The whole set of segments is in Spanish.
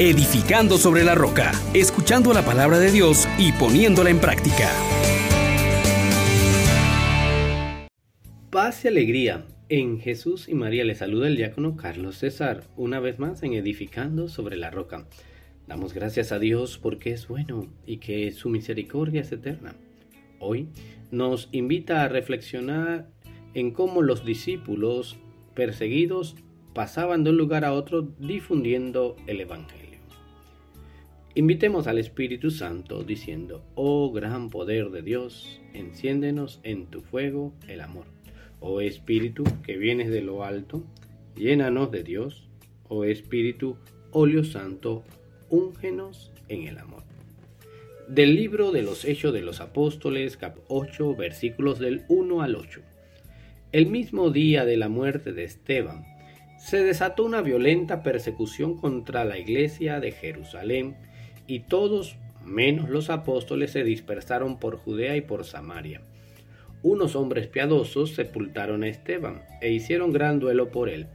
edificando sobre la roca, escuchando la palabra de Dios y poniéndola en práctica. Paz y alegría. En Jesús y María le saluda el diácono Carlos César, una vez más en Edificando sobre la Roca. Damos gracias a Dios porque es bueno y que su misericordia es eterna. Hoy nos invita a reflexionar en cómo los discípulos perseguidos pasaban de un lugar a otro difundiendo el Evangelio. Invitemos al Espíritu Santo diciendo, oh gran poder de Dios, enciéndenos en tu fuego el amor. Oh Espíritu que vienes de lo alto, llénanos de Dios. Oh Espíritu, óleo santo, úngenos en el amor. Del libro de los Hechos de los Apóstoles, cap 8, versículos del 1 al 8. El mismo día de la muerte de Esteban, se desató una violenta persecución contra la iglesia de Jerusalén y todos, menos los apóstoles, se dispersaron por Judea y por Samaria unos hombres piadosos sepultaron a Esteban e hicieron gran duelo por él.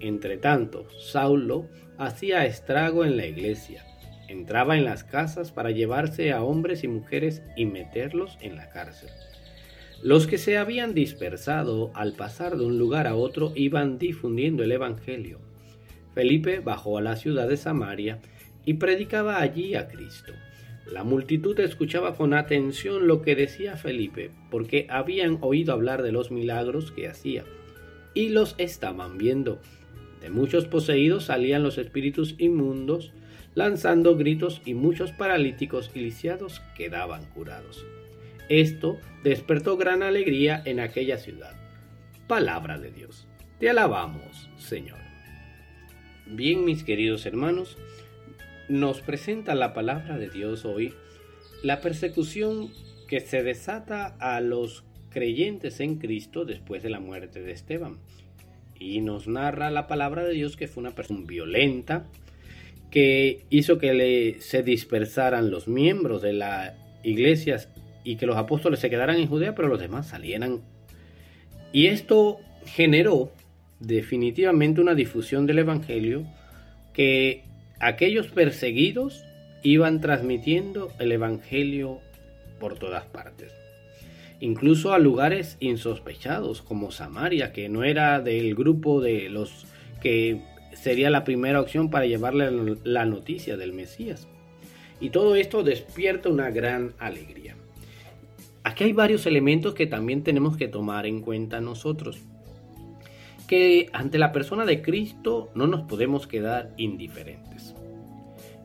Entretanto, Saulo hacía estrago en la iglesia, entraba en las casas para llevarse a hombres y mujeres y meterlos en la cárcel. Los que se habían dispersado al pasar de un lugar a otro iban difundiendo el Evangelio. Felipe bajó a la ciudad de Samaria y predicaba allí a Cristo. La multitud escuchaba con atención lo que decía Felipe, porque habían oído hablar de los milagros que hacía, y los estaban viendo. De muchos poseídos salían los espíritus inmundos, lanzando gritos, y muchos paralíticos y lisiados quedaban curados. Esto despertó gran alegría en aquella ciudad. Palabra de Dios. Te alabamos, Señor. Bien, mis queridos hermanos, nos presenta la palabra de Dios hoy la persecución que se desata a los creyentes en Cristo después de la muerte de Esteban. Y nos narra la palabra de Dios que fue una persona violenta, que hizo que le, se dispersaran los miembros de la iglesia y que los apóstoles se quedaran en Judea, pero los demás salieran. Y esto generó definitivamente una difusión del Evangelio que aquellos perseguidos iban transmitiendo el Evangelio por todas partes. Incluso a lugares insospechados como Samaria, que no era del grupo de los que sería la primera opción para llevarle la noticia del Mesías. Y todo esto despierta una gran alegría. Aquí hay varios elementos que también tenemos que tomar en cuenta nosotros. Que ante la persona de Cristo no nos podemos quedar indiferentes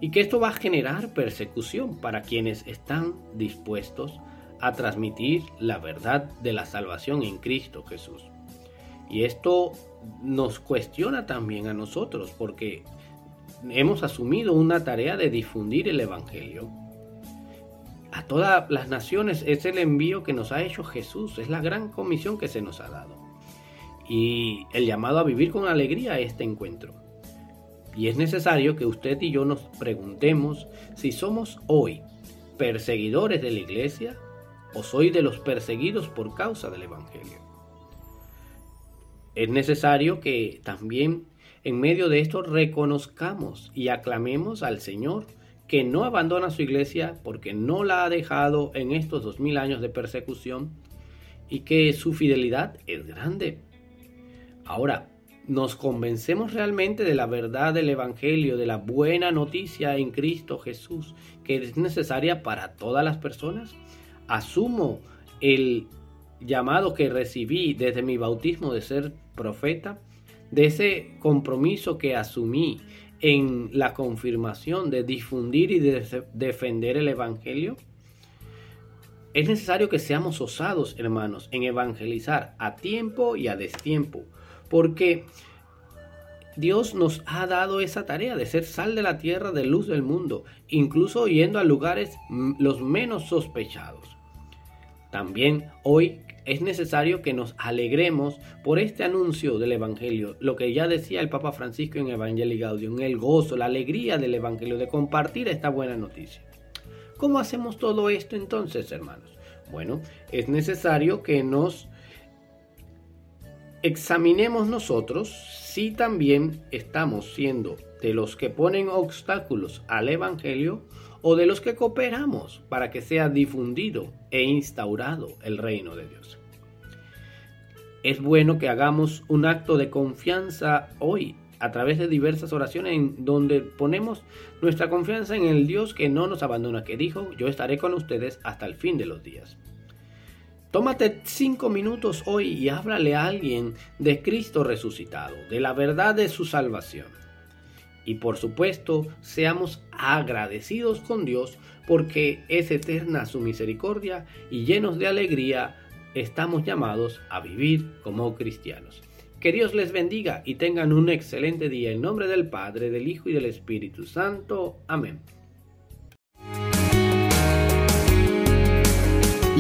y que esto va a generar persecución para quienes están dispuestos a transmitir la verdad de la salvación en Cristo Jesús. Y esto nos cuestiona también a nosotros porque hemos asumido una tarea de difundir el Evangelio. A todas las naciones es el envío que nos ha hecho Jesús, es la gran comisión que se nos ha dado. Y el llamado a vivir con alegría este encuentro. Y es necesario que usted y yo nos preguntemos si somos hoy perseguidores de la iglesia o soy de los perseguidos por causa del Evangelio. Es necesario que también en medio de esto reconozcamos y aclamemos al Señor que no abandona su iglesia porque no la ha dejado en estos dos mil años de persecución y que su fidelidad es grande. Ahora, nos convencemos realmente de la verdad del Evangelio, de la buena noticia en Cristo Jesús, que es necesaria para todas las personas, asumo el llamado que recibí desde mi bautismo de ser profeta, de ese compromiso que asumí en la confirmación de difundir y de defender el Evangelio. Es necesario que seamos osados, hermanos, en evangelizar a tiempo y a destiempo porque Dios nos ha dado esa tarea de ser sal de la tierra, de luz del mundo, incluso yendo a lugares los menos sospechados. También hoy es necesario que nos alegremos por este anuncio del Evangelio, lo que ya decía el Papa Francisco en Evangelii Gaudium, el gozo, la alegría del Evangelio, de compartir esta buena noticia. ¿Cómo hacemos todo esto entonces, hermanos? Bueno, es necesario que nos examinemos nosotros si también estamos siendo de los que ponen obstáculos al Evangelio o de los que cooperamos para que sea difundido e instaurado el reino de Dios. Es bueno que hagamos un acto de confianza hoy a través de diversas oraciones en donde ponemos nuestra confianza en el Dios que no nos abandona, que dijo, yo estaré con ustedes hasta el fin de los días. Tómate cinco minutos hoy y háblale a alguien de Cristo resucitado, de la verdad de su salvación. Y por supuesto, seamos agradecidos con Dios porque es eterna su misericordia y llenos de alegría estamos llamados a vivir como cristianos. Que Dios les bendiga y tengan un excelente día en nombre del Padre, del Hijo y del Espíritu Santo. Amén.